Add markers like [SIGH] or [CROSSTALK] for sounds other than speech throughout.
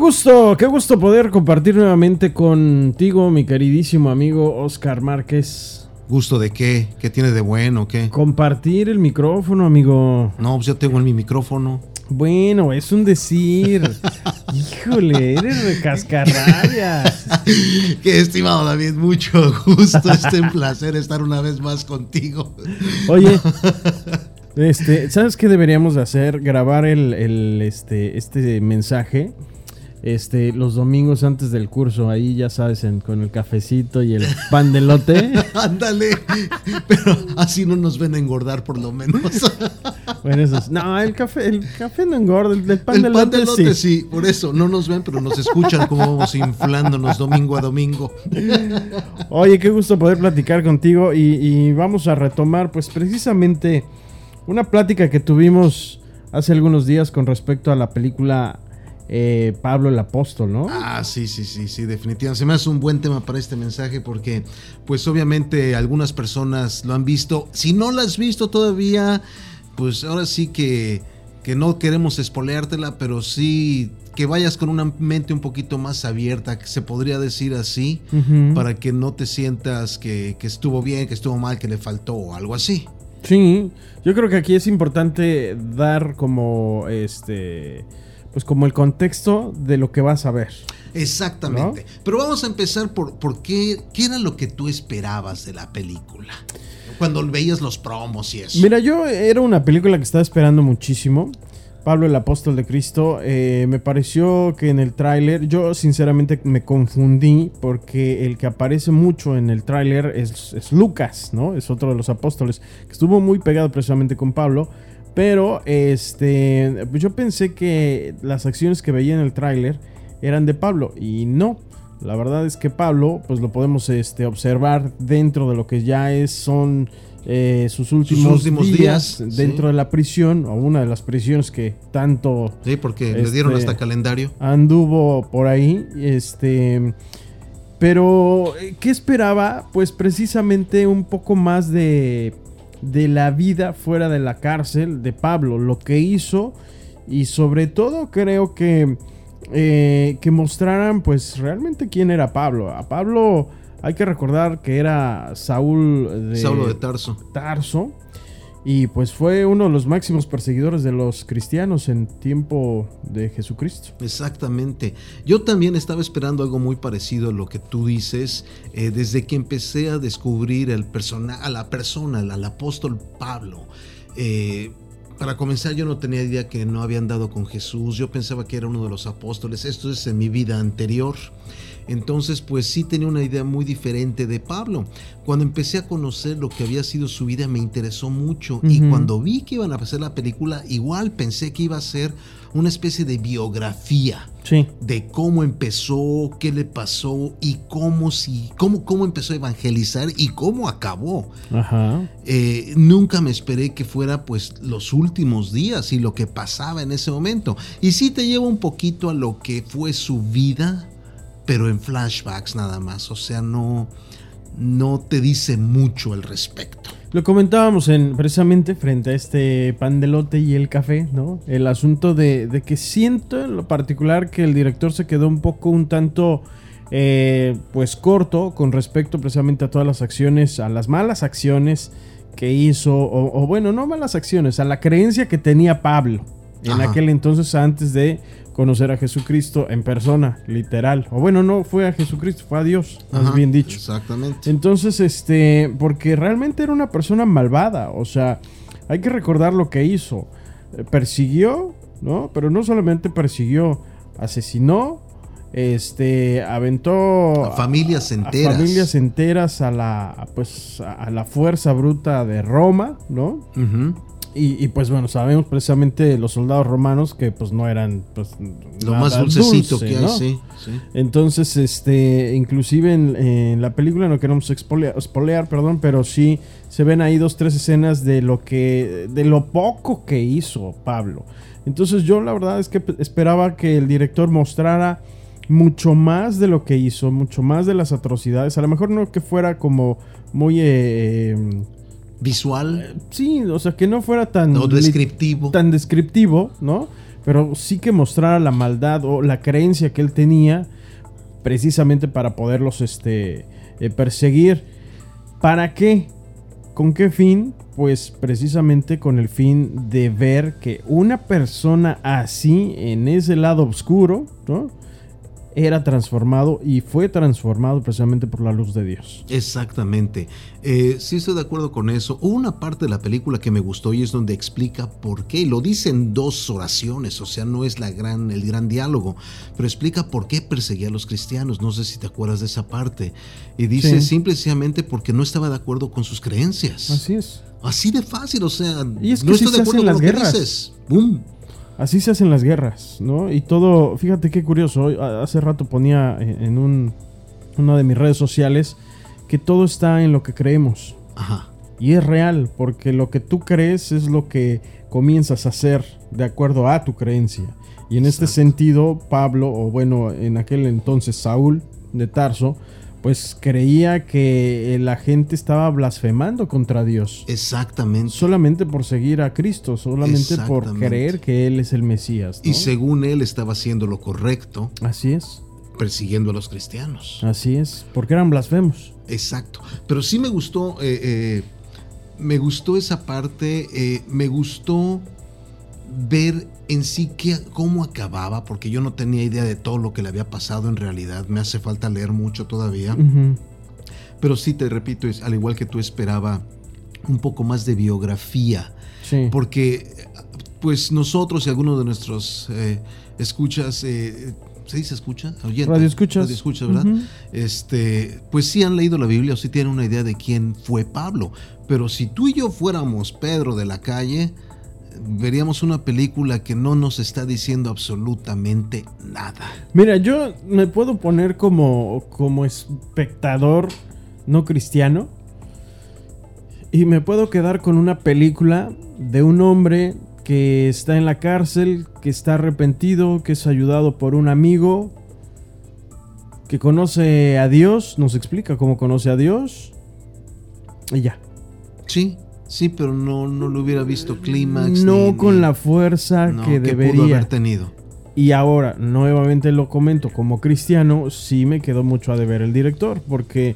gusto, qué gusto poder compartir nuevamente contigo, mi queridísimo amigo Oscar Márquez. ¿Gusto de qué? ¿Qué tiene de bueno? ¿Qué? Compartir el micrófono, amigo. No, pues yo tengo en mi micrófono. Bueno, es un decir. [LAUGHS] Híjole, eres de cascarrabias. [LAUGHS] Qué estimado David, mucho gusto. Es un [LAUGHS] placer estar una vez más contigo. Oye, este, ¿sabes qué deberíamos de hacer? Grabar el, el, este, este mensaje este, los domingos antes del curso, ahí ya sabes, con el cafecito y el pan de lote. [LAUGHS] Ándale, pero así no nos ven a engordar por lo menos. [LAUGHS] bueno, eso es, no, el café, el café no engorda, el, pan, el de, pan lote, de lote sí. por eso no nos ven, pero nos escuchan como vamos inflándonos domingo a domingo. Oye, qué gusto poder platicar contigo y, y vamos a retomar, pues precisamente una plática que tuvimos hace algunos días con respecto a la película eh, Pablo el apóstol, ¿no? Ah, sí, sí, sí, sí, definitivamente. Se me hace un buen tema para este mensaje porque, pues obviamente algunas personas lo han visto. Si no lo has visto todavía, pues ahora sí que, que no queremos espoleártela, pero sí que vayas con una mente un poquito más abierta, que se podría decir así, para que no te sientas que, que estuvo bien, que estuvo mal, que le faltó o algo así. Sí, yo creo que aquí es importante dar como este pues como el contexto de lo que vas a ver. Exactamente. Pero vamos a empezar por, por qué, qué era lo que tú esperabas de la película. Cuando veías los promos y eso. Mira, yo era una película que estaba esperando muchísimo. Pablo el apóstol de Cristo. Eh, me pareció que en el tráiler, yo sinceramente me confundí porque el que aparece mucho en el tráiler es, es Lucas, ¿no? Es otro de los apóstoles que estuvo muy pegado precisamente con Pablo. Pero este, yo pensé que las acciones que veía en el tráiler eran de Pablo y no. La verdad es que Pablo, pues lo podemos este, observar dentro de lo que ya es, son eh, sus, últimos días, dentro de la prisión, o una de las prisiones que tanto... Sí, porque le dieron hasta este, calendario. Anduvo por ahí, este... Pero, ¿qué esperaba? Pues precisamente un poco más de de la vida fuera de la cárcel de Pablo, lo que hizo y sobre todo creo que eh, que mostraran pues realmente quién era Pablo. A Pablo hay que recordar que era Saúl de, Saulo de Tarso. Tarso y pues fue uno de los máximos perseguidores de los cristianos en tiempo de Jesucristo. Exactamente. Yo también estaba esperando algo muy parecido a lo que tú dices eh, desde que empecé a descubrir el a la persona, al, apóstol Pablo. Eh, para comenzar, yo no tenía idea que no había andado con Jesús. Yo pensaba que era uno de los apóstoles. Esto es en mi vida anterior. Entonces, pues sí tenía una idea muy diferente de Pablo. Cuando empecé a conocer lo que había sido su vida, me interesó mucho. Y cuando vi que iban a hacer la película, igual pensé que iba a ser una especie de biografía de cómo empezó, qué le pasó y cómo, si, cómo, cómo empezó a evangelizar y cómo acabó. Eh, nunca me esperé que fuera pues los últimos días y lo que pasaba en ese momento. Y sí te lleva un poquito a lo que fue su vida pero en flashbacks nada más, o sea, no, no te dice mucho al respecto. Lo comentábamos en, precisamente frente a este pan de lote y el café, ¿no? El asunto de, que siento en lo particular que el director se quedó un poco un tanto, eh, pues corto con respecto precisamente a todas las acciones, a las malas acciones que hizo, o, bueno, no malas acciones, a la creencia que tenía Pablo en aquel entonces antes de conocer a Jesucristo en persona, literal. O bueno, no fue a Jesucristo, fue a Dios, más bien dicho. Exactamente. Entonces, este, porque realmente era una persona malvada, o sea, hay que recordar lo que hizo. Eh, persiguió, ¿no? Pero no solamente persiguió, asesinó, este, aventó a familias enteras. A familias enteras a la, pues, a la fuerza bruta de Roma, ¿no? Y, pues bueno, sabemos precisamente los soldados romanos que pues no eran pues, lo más dulcecito que hay, sí, Entonces, este, inclusive en, la película no queremos expolear, perdón, pero sí se ven ahí dos, tres escenas de lo que, de lo poco que hizo Pablo. Entonces yo la verdad es que esperaba que el director mostrara mucho más de lo que hizo, mucho más de las atrocidades. A lo mejor no que fuera como muy... Eh, visual. Sí, o sea, que no fuera tan... descriptivo. Tan descriptivo, ¿no? pero sí que mostrara la maldad o la creencia que él tenía precisamente para poderlos este, eh, perseguir. ¿Para qué? ¿Con qué fin? Pues precisamente con el fin de ver que una persona así, en ese lado oscuro, ¿no? Era transformado y fue transformado precisamente por la luz de Dios. Exactamente. Eh, sí estoy de acuerdo con eso. Hubo una parte de la película que me gustó y es donde explica por qué. Lo dice en dos oraciones, o sea, no es la gran, el gran diálogo, pero explica por qué perseguía a los cristianos. No sé si te acuerdas de esa parte. Y dice simplemente porque no estaba de acuerdo con sus creencias. Así es. Así de fácil, o sea, y es que no estoy de acuerdo con las lo guerras. que dices. ¡Bum! Así se hacen las guerras, ¿no? Y todo, fíjate qué curioso, hace rato ponía en un, una de mis redes sociales que todo está en lo que creemos. Ajá. Y es real, porque lo que tú crees es lo que comienzas a hacer de acuerdo a tu creencia. Y en este sentido, Pablo, o bueno, en aquel entonces Saúl de Tarso, pues creía que la gente estaba blasfemando contra Dios. Exactamente. Solamente por seguir a Cristo, solamente por creer que Él es el Mesías. Y según Él estaba haciendo lo correcto. Así es. Persiguiendo a los cristianos. Así es, porque eran blasfemos. Exacto. Pero sí me gustó, eh, eh, me gustó esa parte, eh, me gustó ver en sí cómo acababa, porque yo no tenía idea de todo lo que le había pasado en realidad. Me hace falta leer mucho todavía. Pero sí, te repito, es, al igual que tú esperaba un poco más de biografía. Porque pues nosotros y algunos de nuestros eh, escuchas, eh, ¿se dice escucha? Radio escuchas. Radio escuchas, ¿verdad? este, pues sí han leído la Biblia o sí tienen una idea de quién fue Pablo. Pero si tú y yo fuéramos Pedro de la calle, veríamos una película que no nos está diciendo absolutamente nada. Mira, yo me puedo poner como, como espectador no cristiano y me puedo quedar con una película de un hombre que está en la cárcel, que está arrepentido, que es ayudado por un amigo, que conoce a Dios, nos explica cómo conoce a Dios y ya. Sí, Sí, pero no, no lo hubiera visto clímax. No con la fuerza que, debería haber tenido. Y ahora, nuevamente lo comento, como cristiano, sí me quedó mucho a deber el director, porque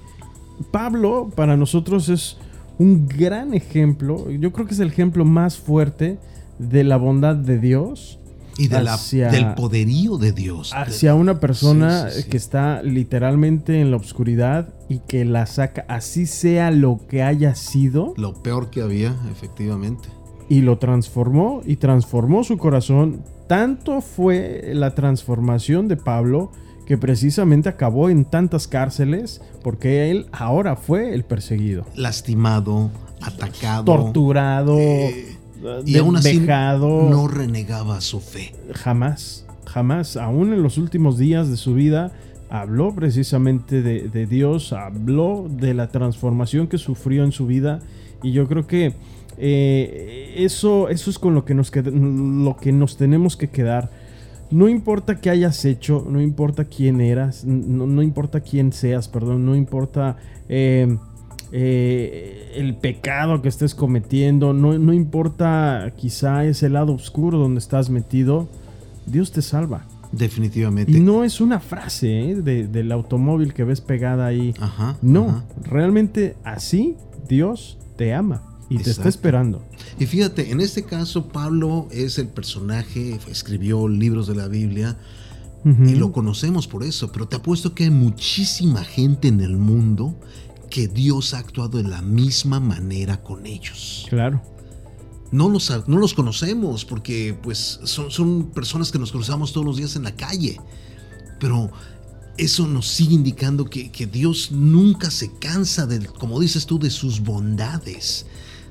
Pablo para nosotros es un gran ejemplo, yo creo que es el ejemplo más fuerte de la bondad de Dios y del poderío de Dios. Hacia una persona que está literalmente en la oscuridad y que la saca, así sea lo que haya sido. Lo peor que había, efectivamente. Y lo transformó y transformó su corazón. Tanto fue la transformación de Pablo que precisamente acabó en tantas cárceles porque él ahora fue el perseguido. Lastimado, atacado. Torturado. Eh, y aún así no renegaba su fe. Jamás, jamás, aún en los últimos días de su vida, habló precisamente de, Dios, habló de la transformación que sufrió en su vida y yo creo que eh, eso, eso es con lo que, nos lo que nos tenemos que quedar. No importa qué hayas hecho, no importa quién eras, no, importa quién seas, perdón, no importa... Eh, eh, el pecado que estés cometiendo, no, no importa quizá ese lado oscuro donde estás metido, Dios te salva. Definitivamente. Y no es una frase ¿eh? del automóvil que ves pegada ahí. Ajá, no, realmente así Dios te ama y te está esperando. Y fíjate, en este caso Pablo es el personaje, escribió libros de la Biblia y lo conocemos por eso, pero te apuesto que hay muchísima gente en el mundo que Dios ha actuado de la misma manera con ellos. Claro. No los, no los conocemos porque pues son, son personas que nos cruzamos todos los días en la calle. Pero eso nos sigue indicando que, que Dios nunca se cansa de, como dices tú, de sus bondades,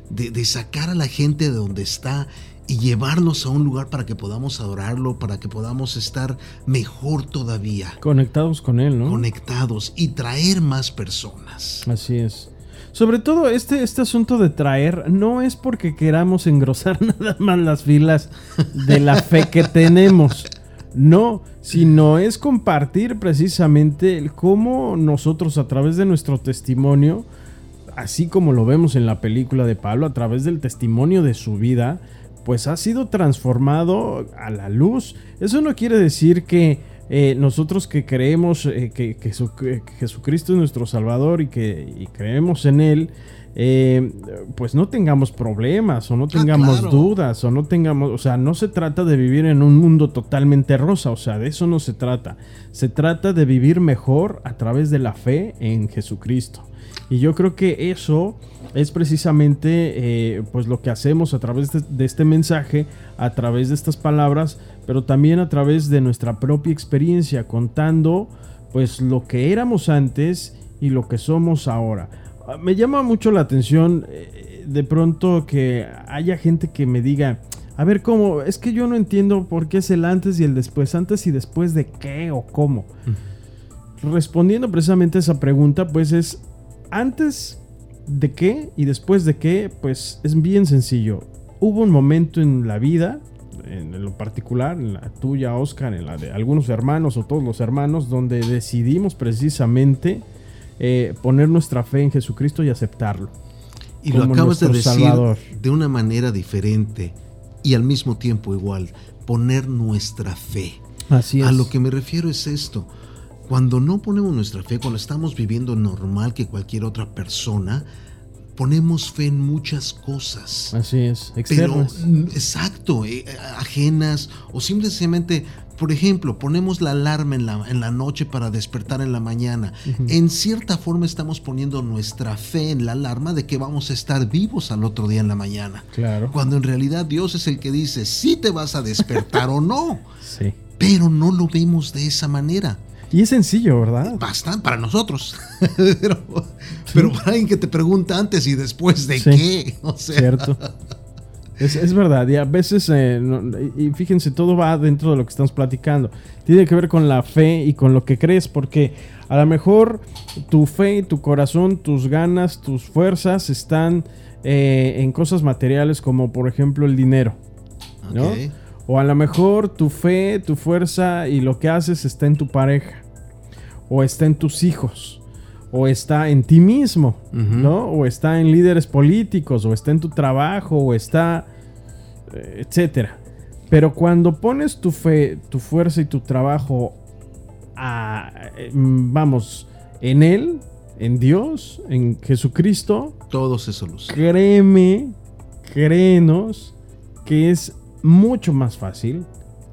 de, de sacar a la gente de donde está y llevarnos a un lugar para que podamos adorarlo, para que podamos estar mejor todavía. Conectados con Él, ¿no? Conectados y traer más personas. Así es. Sobre todo este, este asunto de traer no es porque queramos engrosar [LAUGHS] nada más las filas de la fe que tenemos. No, sino es compartir precisamente cómo nosotros a través de nuestro testimonio, así como lo vemos en la película de Pablo, a través del testimonio de su vida, pues ha sido transformado a la luz. Eso no quiere decir que eh, nosotros que creemos eh, que, Jesucristo es nuestro Salvador y que creemos en Él, eh, pues no tengamos problemas o no ah, tengamos dudas o no tengamos, o sea, no se trata de vivir en un mundo totalmente rosa, o sea, de eso no se trata. Se trata de vivir mejor a través de la fe en Jesucristo. Y yo creo que eso es precisamente eh, pues lo que hacemos a través de, este mensaje, a través de estas palabras, pero también a través de nuestra propia experiencia, contando pues lo que éramos antes y lo que somos ahora. Ah, me llama mucho la atención eh, de pronto que haya gente que me diga, a ver cómo, es que yo no entiendo por qué es el antes y el después, antes y después de qué o cómo. Respondiendo precisamente a esa pregunta, pues es antes de qué y después de qué, pues es bien sencillo. Hubo un momento en la vida, en lo particular, en la tuya, Oscar, en la de algunos hermanos o todos los hermanos, donde decidimos precisamente eh, poner nuestra fe en Jesucristo y aceptarlo. Y lo acabas de decir de una manera diferente y al mismo tiempo igual, poner nuestra fe. Así A lo que me refiero es esto. Cuando no ponemos nuestra fe, cuando estamos viviendo normal que cualquier otra persona, ponemos fe en muchas cosas. Así es, externas. exacto, eh, ajenas o simplemente por ejemplo, ponemos la alarma en la, en la noche para despertar en la mañana. En cierta forma estamos poniendo nuestra fe en la alarma de que vamos a estar vivos al otro día en la mañana. Claro. Cuando en realidad Dios es el que dice si te vas a despertar o no. [LAUGHS] Sí. Pero no lo vemos de esa manera. Y es sencillo, ¿verdad? Bastante para nosotros. [LAUGHS] pero, para alguien que te pregunta antes y después de qué. O sea. Cierto. Es, verdad, y a veces, eh, y fíjense, todo va dentro de lo que estamos platicando. Tiene que ver con la fe y con lo que crees, porque a lo mejor tu fe, tu corazón, tus ganas, tus fuerzas están eh, en cosas materiales como por ejemplo el dinero. ¿no? O a lo mejor tu fe, tu fuerza y lo que haces está en tu pareja. O está en tus hijos o está en ti mismo, ¿no? O está en líderes políticos, o está en tu trabajo, o está, eh, etcétera. Pero cuando pones tu fe, tu fuerza y tu trabajo a, mm, vamos, en Él, en Dios, en Jesucristo, todo se soluciona. Créeme, créenos que es mucho más fácil,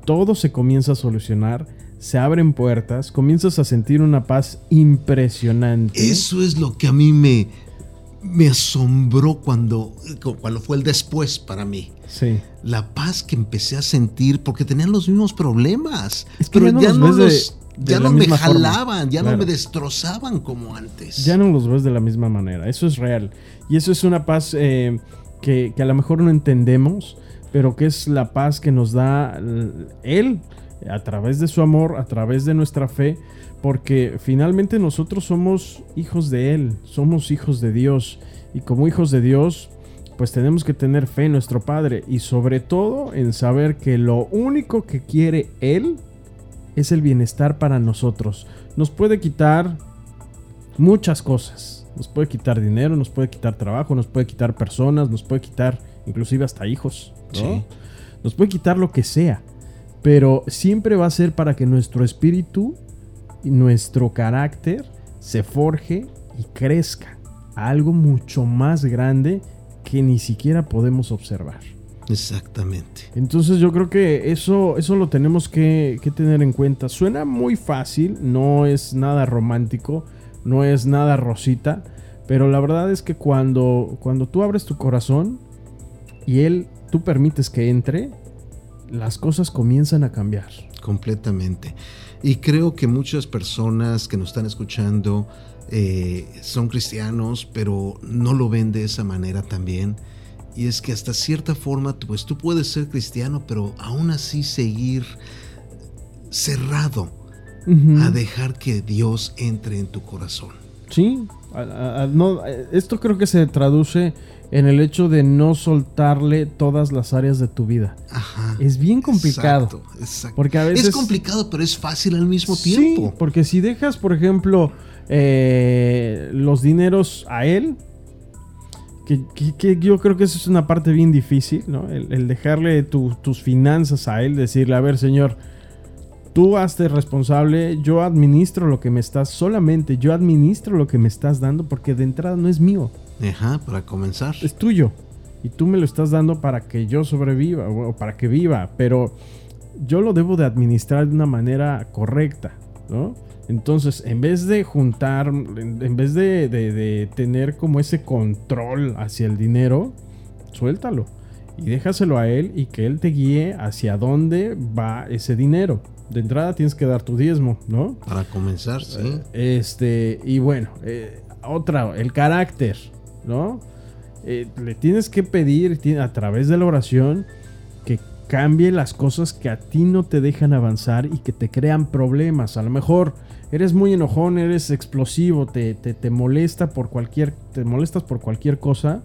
todo se comienza a solucionar se abren puertas, comienzas a sentir una paz impresionante. Eso es lo que a mí me, me asombró cuando, cuando fue el después para mí. Sí. La paz que empecé a sentir porque tenían los mismos problemas. pero ya no, los, ya no me jalaban, ya no me destrozaban como antes. Ya no los ves de la misma manera. Eso es real. Y eso es una paz eh, que, que a lo mejor no entendemos, pero que es la paz que nos da Él a través de su amor, a través de nuestra fe, porque finalmente nosotros somos hijos de Él, somos hijos de Dios, y como hijos de Dios, pues tenemos que tener fe en nuestro Padre, y sobre todo en saber que lo único que quiere Él es el bienestar para nosotros. Nos puede quitar muchas cosas, nos puede quitar dinero, nos puede quitar trabajo, nos puede quitar personas, nos puede quitar inclusive hasta hijos, Nos puede quitar lo que sea, pero siempre va a ser para que nuestro espíritu y nuestro carácter se forje y crezca a algo mucho más grande que ni siquiera podemos observar. Exactamente. Entonces yo creo que eso, eso lo tenemos que, que, tener en cuenta. Suena muy fácil, no es nada romántico, no es nada rosita, pero la verdad es que cuando, cuando tú abres tu corazón y él, tú permites que entre, las cosas comienzan a cambiar. Completamente. Y creo que muchas personas que nos están escuchando eh, son cristianos, pero no lo ven de esa manera también. Y es que hasta cierta forma, pues tú puedes ser cristiano, pero aún así seguir cerrado a dejar que Dios entre en tu corazón. Sí, no, esto creo que se traduce en el hecho de no soltarle todas las áreas de tu vida. Ajá. Es bien complicado. Exacto, exacto. Porque a veces, es complicado, pero es fácil al mismo tiempo. Sí, porque si dejas, por ejemplo, eh, los dineros a él, Que, yo creo que eso es una parte bien difícil, ¿no? El, dejarle tus finanzas a él, decirle, a ver, señor, tú hazte responsable, yo administro lo que me estás, solamente yo administro lo que me estás dando porque de entrada no es mío. Ajá, para comenzar. Es tuyo. Y tú me lo estás dando para que yo sobreviva o para que viva, pero yo lo debo de administrar de una manera correcta, ¿no? Entonces, en vez de juntar, en vez de, tener como ese control hacia el dinero, suéltalo y déjaselo a él y que él te guíe hacia dónde va ese dinero. De entrada tienes que dar tu diezmo, ¿no? Para comenzar, sí. Este, y bueno, eh, otra, el carácter, ¿no? Eh, le tienes que pedir a través de la oración que cambie las cosas que a ti no te dejan avanzar y que te crean problemas. A lo mejor eres muy enojón, eres explosivo, te, te, molesta por cualquier, te molestas por cualquier cosa,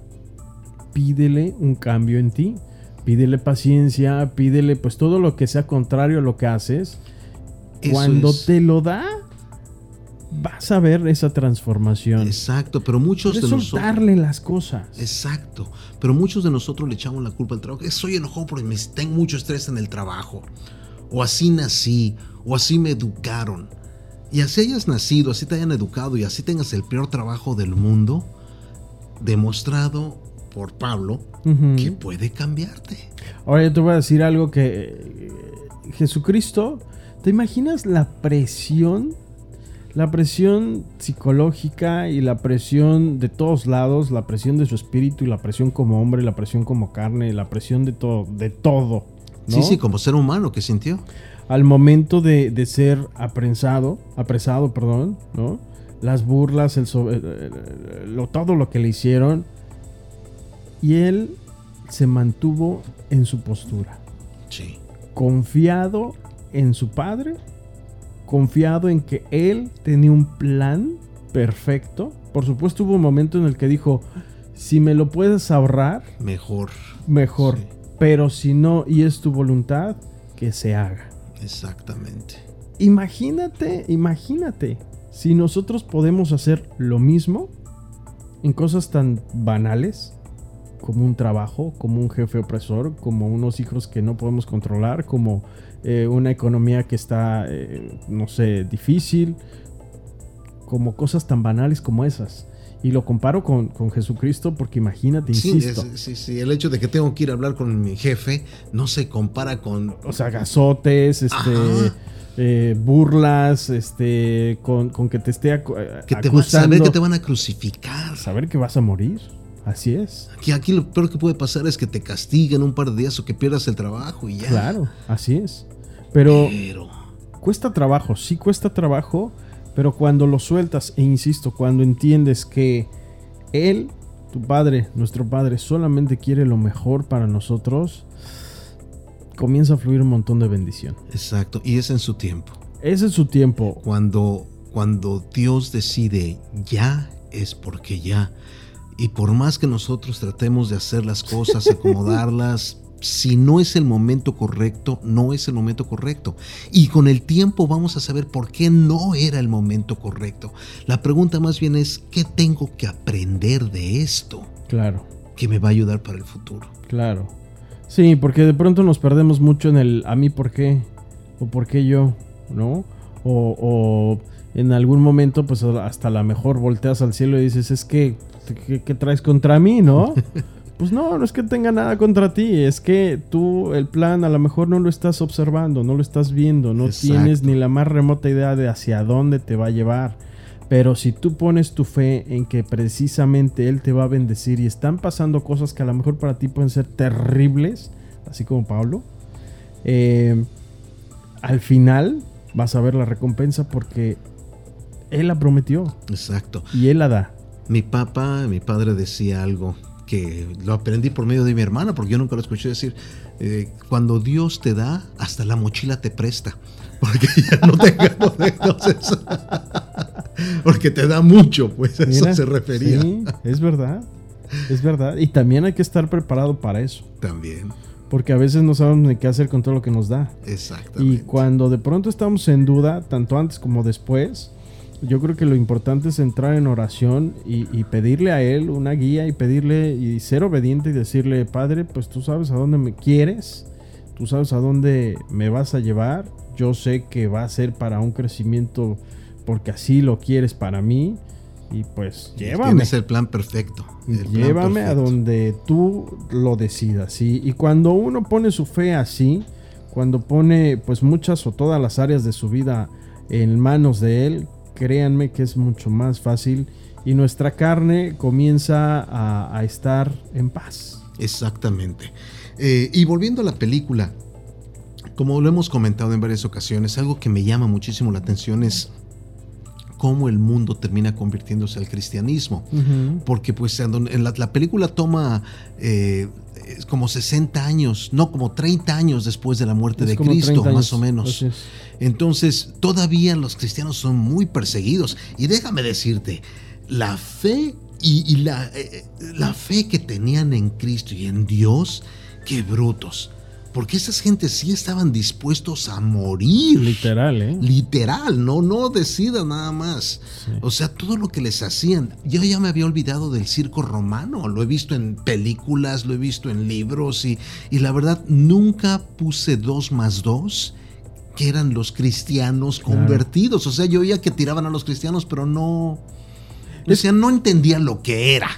pídele un cambio en ti. Pídele paciencia, pídele pues todo lo que sea contrario a lo que haces. Cuando te lo da, vas a ver esa transformación. Exacto, pero muchos de nosotros. darle las cosas. Exacto, pero muchos de nosotros le echamos la culpa al trabajo. Soy enojado porque me, tengo mucho estrés en el trabajo. O así nací, o así me educaron y así hayas nacido, así te hayan educado y así tengas el peor trabajo del mundo, demostrado por Pablo que puede cambiarte. Ahora yo te voy a decir algo que eh, Jesucristo, ¿te imaginas la presión? La presión psicológica y la presión de todos lados, la presión de su espíritu y la presión como hombre, la presión como carne, la presión de todo, de todo. Sí, sí, como ser humano que sintió al momento de, ser apresado, apresado, perdón, ¿no? Las burlas, el, lo, todo lo que le hicieron. Y él se mantuvo en su postura. Sí. Confiado en su padre, confiado en que él tenía un plan perfecto. Por supuesto hubo un momento en el que dijo, si me lo puedes ahorrar, mejor. Mejor. Pero si no, y es tu voluntad, que se haga. Exactamente. Imagínate, imagínate, si nosotros podemos hacer lo mismo en cosas tan banales como un trabajo, como un jefe opresor, como unos hijos que no podemos controlar, como eh, una economía que está, eh, no sé, difícil, como cosas tan banales como esas. Y lo comparo con, Jesucristo porque imagínate, insisto. Sí, sí, el hecho de que tengo que ir a hablar con mi jefe no se compara con... O sea, gazotes, este... Eh, burlas, este, con, que te esté que te saber que te van a crucificar. Saber que vas a morir. Así es. Aquí, aquí lo peor que puede pasar es que te castiguen un par de días o que pierdas el trabajo y ya. Claro, así es. Pero, Pero... cuesta trabajo, sí cuesta trabajo, pero cuando lo sueltas, e insisto, cuando entiendes que Él, tu Padre, nuestro Padre, solamente quiere lo mejor para nosotros, comienza a fluir un montón de bendición. Exacto, y es en su tiempo. Es en su tiempo. Cuando, cuando Dios decide ya, es porque ya. Y por más que nosotros tratemos de hacer las cosas, acomodarlas, [LAUGHS] si no es el momento correcto, no es el momento correcto. Y con el tiempo vamos a saber por qué no era el momento correcto. La pregunta más bien es, ¿qué tengo que aprender de esto? Claro. Que me va a ayudar para el futuro. Claro. Sí, porque de pronto nos perdemos mucho en el a mí por qué o por qué yo, ¿no? O, o en algún momento pues hasta la mejor volteas al cielo y dices, es que, ¿qué, qué traes contra mí, no? [LAUGHS] Pues no, no es que tenga nada contra ti, es que tú el plan a lo mejor no lo estás observando, no lo estás viendo, no tienes ni la más remota idea de hacia dónde te va a llevar. Pero si tú pones tu fe en que precisamente Él te va a bendecir y están pasando cosas que a lo mejor para ti pueden ser terribles, así como Pablo, eh, al final vas a ver la recompensa porque Él la prometió. Exacto. Y Él la da. Mi papá, mi padre decía algo que lo aprendí por medio de mi hermana, porque yo nunca lo escuché decir, eh, cuando Dios te da, hasta la mochila te presta, [LAUGHS] porque ya no te [LAUGHS] entonces, [LAUGHS] porque te da mucho, pues eso se refería. Sí, es verdad, es verdad, y también hay que estar preparado para eso. También. Porque a veces no sabemos ni qué hacer con todo lo que nos da. Exactamente. Y cuando de pronto estamos en duda, tanto antes como después, Yo creo que lo importante es entrar en oración y, y, pedirle a Él una guía y pedirle y ser obediente y decirle, Padre, pues tú sabes a dónde me quieres, tú sabes a dónde me vas a llevar, yo sé que va a ser para un crecimiento porque así lo quieres para mí y pues llévame. Tienes el plan perfecto. llévame a donde tú lo decidas. Y cuando uno pone su fe así, cuando pone pues muchas o todas las áreas de su vida en manos de Él, créanme que es mucho más fácil y nuestra carne comienza a, estar en paz. Exactamente. Eh, y volviendo a la película, como lo hemos comentado en varias ocasiones, algo que me llama muchísimo la atención es cómo el mundo termina convirtiéndose al cristianismo. Porque pues en la, película toma eh, como 60 años, no como 30 años después de la muerte de Cristo, más o menos. Entonces, todavía los cristianos son muy perseguidos. Y déjame decirte, la fe y, la, eh, la fe que tenían en Cristo y en Dios, qué brutos. Porque esas gentes sí estaban dispuestos a morir. Literal, ¿eh? Literal, no, no decida nada más. O sea, todo lo que les hacían. Yo ya me había olvidado del circo romano. Lo he visto en películas, lo he visto en libros y, y la verdad nunca puse dos más dos que eran los cristianos convertidos. O sea, yo oía que tiraban a los cristianos, pero no. O sea, no entendía lo que era.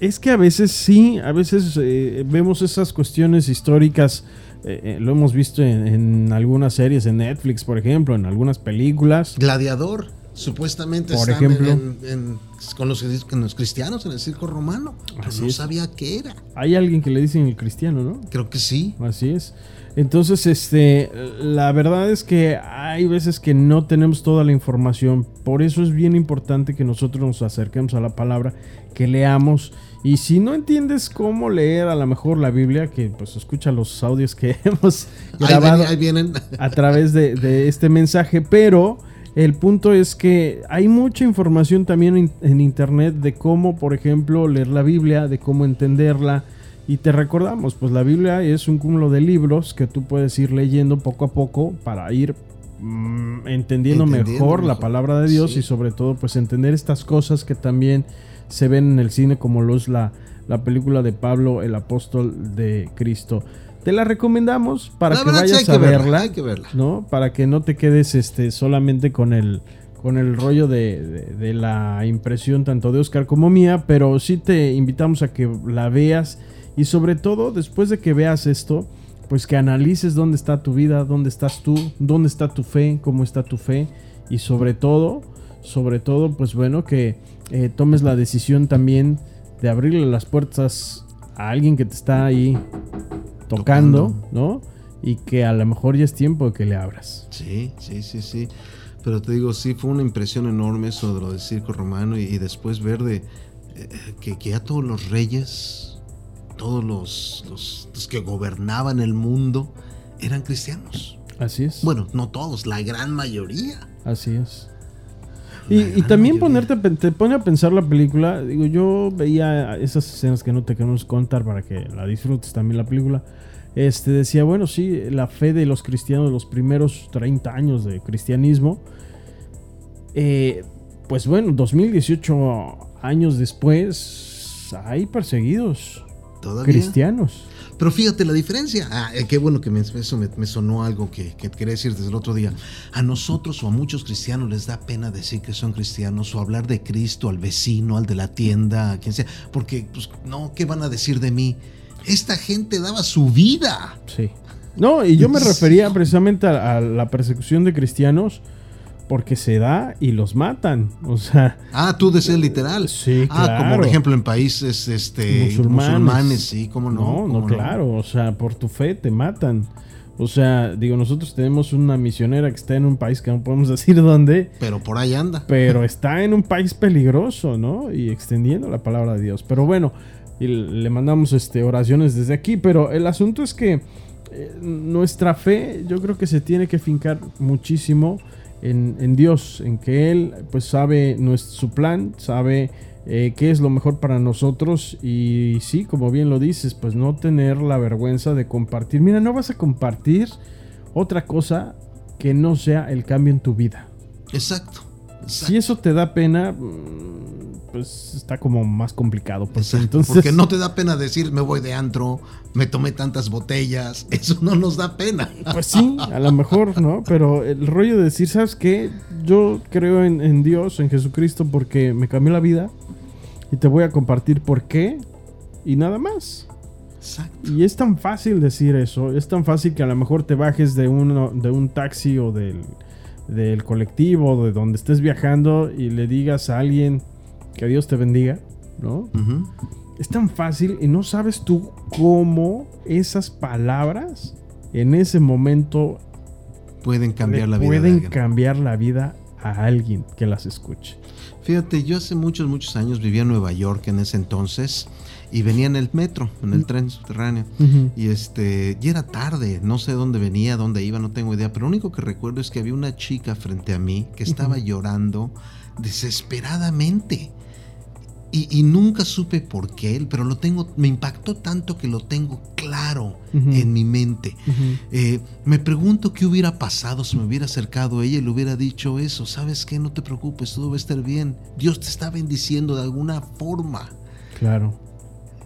Es que a veces sí, a veces eh, vemos esas cuestiones históricas eh, eh, lo hemos visto en, algunas series, en Netflix, por ejemplo, en algunas películas. Gladiador, supuestamente por ejemplo, con, los, cristianos en el circo romano. no sabía qué era. Hay alguien que le dicen el cristiano, ¿no? Creo que sí. Así es. Entonces, este, la verdad es que hay veces que no tenemos toda la información. Por eso es bien importante que nosotros nos acerquemos a la palabra, que leamos y si no entiendes cómo leer a lo mejor la Biblia, que pues escucha los audios que [LAUGHS] hemos grabado a través de, este mensaje, pero el punto es que hay mucha información también en, internet de cómo, por ejemplo, leer la Biblia, de cómo entenderla. Y te recordamos, pues la Biblia es un cúmulo de libros que tú puedes ir leyendo poco a poco para ir mm, entendiendo, mejor, la palabra de Dios y sobre todo pues entender estas cosas que también se ven en el cine como lo es la, la película de Pablo, el apóstol de Cristo. Te la recomendamos para que vayas a verla, hay que verla, ¿no? Para que no te quedes este, solamente con el, con el rollo de, de, la impresión tanto de Oscar como mía, pero sí te invitamos a que la veas y sobre todo después de que veas esto, pues que analices dónde está tu vida, dónde estás tú, dónde está tu fe, cómo está tu fe y sobre todo, sobre todo, pues bueno, que eh, tomes la decisión también de abrirle las puertas a alguien que te está ahí tocando, ¿no? Y que a lo mejor ya es tiempo de que le abras. Sí, sí, sí, sí. Pero te digo, sí, fue una impresión enorme eso de lo del circo romano y, después ver de eh, que, que, ya todos los reyes, todos los, los que gobernaban el mundo, eran cristianos. Así es. Bueno, no todos, la gran mayoría. Así es. Y, también ponerte, te pone a pensar la película. Digo, yo veía esas escenas que no te queremos contar para que la disfrutes también la película. Este decía, bueno, sí, la fe de los cristianos, los primeros 30 años de cristianismo. Eh, pues bueno, 2018 años después, hay perseguidos cristianos. Pero fíjate la diferencia. Ah, eh, qué bueno que me, eso me, sonó algo que, quería decir desde el otro día. A nosotros o a muchos cristianos les da pena decir que son cristianos o hablar de Cristo al vecino, al de la tienda, a quien sea. Porque, pues, no, ¿qué van a decir de mí? Esta gente daba su vida. Sí. No, y yo me refería precisamente a la persecución de cristianos porque se da y los matan. O sea. Ah, tú decías literal. Sí, ah, como por ejemplo en países este, musulmanes. sí, ¿cómo no? No, no, claro. O sea, por tu fe te matan. O sea, digo, nosotros tenemos una misionera que está en un país que no podemos [LAUGHS] decir dónde. Pero por ahí anda. Pero está en un país peligroso, ¿no? Y extendiendo la palabra de Dios. Pero bueno, y le mandamos este, oraciones desde aquí. Pero el asunto es que eh, nuestra fe, yo creo que se tiene que fincar muchísimo en, Dios, en que Él pues sabe nuestro, su plan, sabe eh, qué es lo mejor para nosotros y sí, como bien lo dices, pues no tener la vergüenza de compartir. Mira, no vas a compartir otra cosa que no sea el cambio en tu vida. Exacto. Si eso te da pena, pues está como más complicado. Porque, Exacto, entonces, porque no te da pena decir me voy de antro, me tomé tantas botellas, [LAUGHS] eso no nos da pena. Pues sí, a lo mejor, ¿no? Pero el rollo de decir, ¿sabes qué? Yo creo en, en Dios, en Jesucristo, porque me cambió la vida y te voy a compartir por qué y nada más. Exacto. Y es tan fácil decir eso, es tan fácil que a lo mejor te bajes de, uno, de un taxi o del, del colectivo, de donde estés viajando y le digas a alguien que Dios te bendiga, ¿no? Es tan fácil y no sabes tú cómo esas palabras en ese momento Pueden cambiar la vida. de pueden cambiar la vida a alguien que las escuche. Fíjate, yo hace muchos, muchos años vivía en Nueva York en ese entonces y venía en el metro, en el tren subterráneo. Y este, y era tarde, no sé dónde venía, dónde iba, no tengo idea, pero lo único que recuerdo es que había una chica frente a mí que estaba llorando desesperadamente. Y, y nunca supe por qué, pero lo tengo, me impactó tanto que lo tengo claro en mi mente. Eh, me pregunto qué hubiera pasado si me hubiera acercado a ella y le hubiera dicho eso. ¿Sabes qué? No te preocupes, todo va a estar bien. Dios te está bendiciendo de alguna forma. Claro.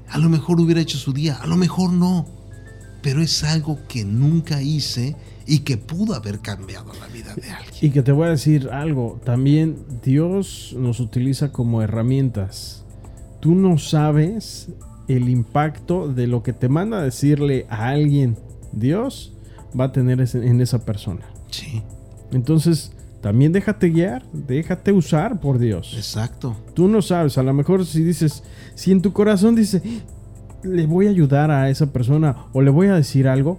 A lo mejor hubiera hecho su día, a lo mejor no. Pero es algo que nunca hice y que pudo haber cambiado la vida de alguien. Y que te voy a decir algo, también Dios nos utiliza como herramientas. Tú no sabes el impacto de lo que te manda a decirle a alguien, Dios va a tener en esa persona. Sí, Entonces, también déjate guiar, déjate usar por Dios. exacto. Tú no sabes, a lo mejor si dices, si en tu corazón dice, le voy a ayudar a esa persona o le voy a decir algo,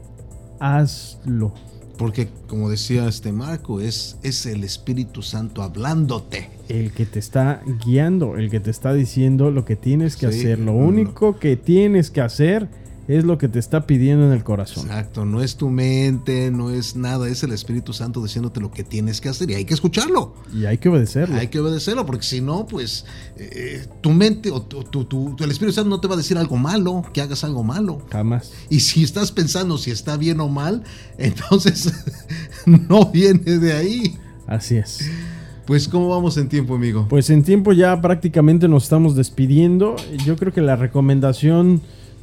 hazlo. Porque como decía este Marco, es, es el Espíritu Santo hablándote. El que te está guiando, el que te está diciendo lo que tienes que Sí, hacer. Lo no. único que tienes que hacer es lo que te está pidiendo en el corazón. Exacto, no es tu mente, no es nada, es el Espíritu Santo diciéndote lo que tienes que hacer y hay que escucharlo. Y hay que obedecerlo. Hay que obedecerlo, porque si no, pues eh, tu mente o tu, tu- tu- el Espíritu Santo no te va a decir algo malo, que hagas algo malo. Jamás. Y si estás pensando si está bien o mal, [LAUGHS] entonces [LAUGHS] no viene de ahí. Así es. Pues, ¿cómo vamos en tiempo, amigo? Pues en tiempo ya prácticamente nos estamos despidiendo. Yo creo que la recomendación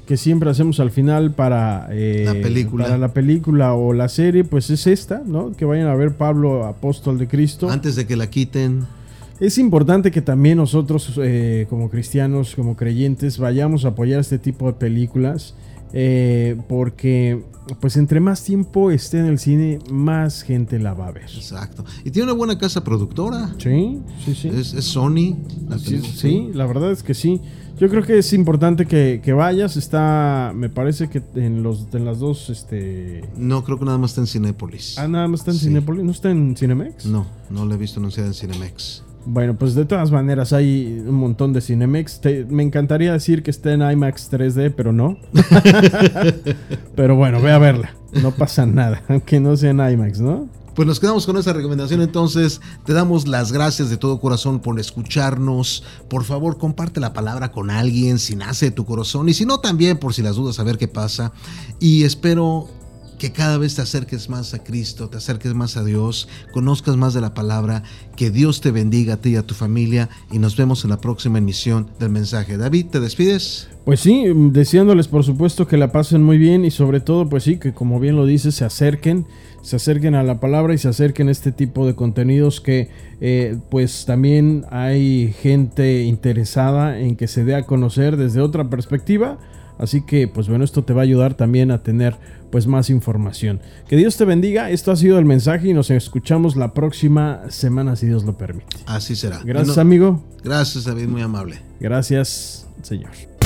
que siempre hacemos al final para, eh, La película. para la película o la serie, pues es esta, ¿no? Que vayan a ver Pablo, apóstol de Cristo. Antes de que la quiten, Es importante que también nosotros, eh, como cristianos, como creyentes, vayamos a apoyar este tipo de películas. Eh, porque, pues, entre más tiempo esté en el cine, más gente la va a ver. exacto. Y tiene una buena casa productora. Sí, sí, sí. Es, es Sony. la Sí, la verdad es que sí. Yo creo que es importante que, que vayas. Está, me parece que en los en las dos, este. No, creo que nada más está en Cinépolis. Ah, nada más está en Sí. Cinépolis, ¿no está en Cinemex? No, no la he visto anunciada en Cinemex. Bueno, pues de todas maneras hay un montón de Cinemex. Te- me encantaría decir que está en IMAX 3D, pero no. [LAUGHS] pero bueno, ve a verla. No pasa nada, [LAUGHS] aunque no sea en IMAX, ¿no? Pues nos quedamos con esa recomendación entonces. Te damos las gracias de todo corazón por escucharnos. Por favor, comparte la palabra con alguien si nace de tu corazón y si no también por si las dudas a ver qué pasa. Y espero que cada vez te acerques más a Cristo, te acerques más a Dios, conozcas más de la palabra, que Dios te bendiga a ti y a tu familia y nos vemos en la próxima emisión del mensaje. David, ¿te despides? Pues sí, deseándoles por supuesto que la pasen muy bien y sobre todo pues sí, que como bien lo dices, se acerquen, se acerquen a la palabra y se acerquen a este tipo de contenidos que eh, pues también hay gente interesada en que se dé a conocer desde otra perspectiva. Así que, pues bueno, esto te va a ayudar también a tener pues más información. Que Dios te bendiga. Esto ha sido el mensaje y nos escuchamos la próxima semana si Dios lo permite. Así será. Gracias, Bueno, amigo. Gracias, David, muy amable. Gracias, Señor.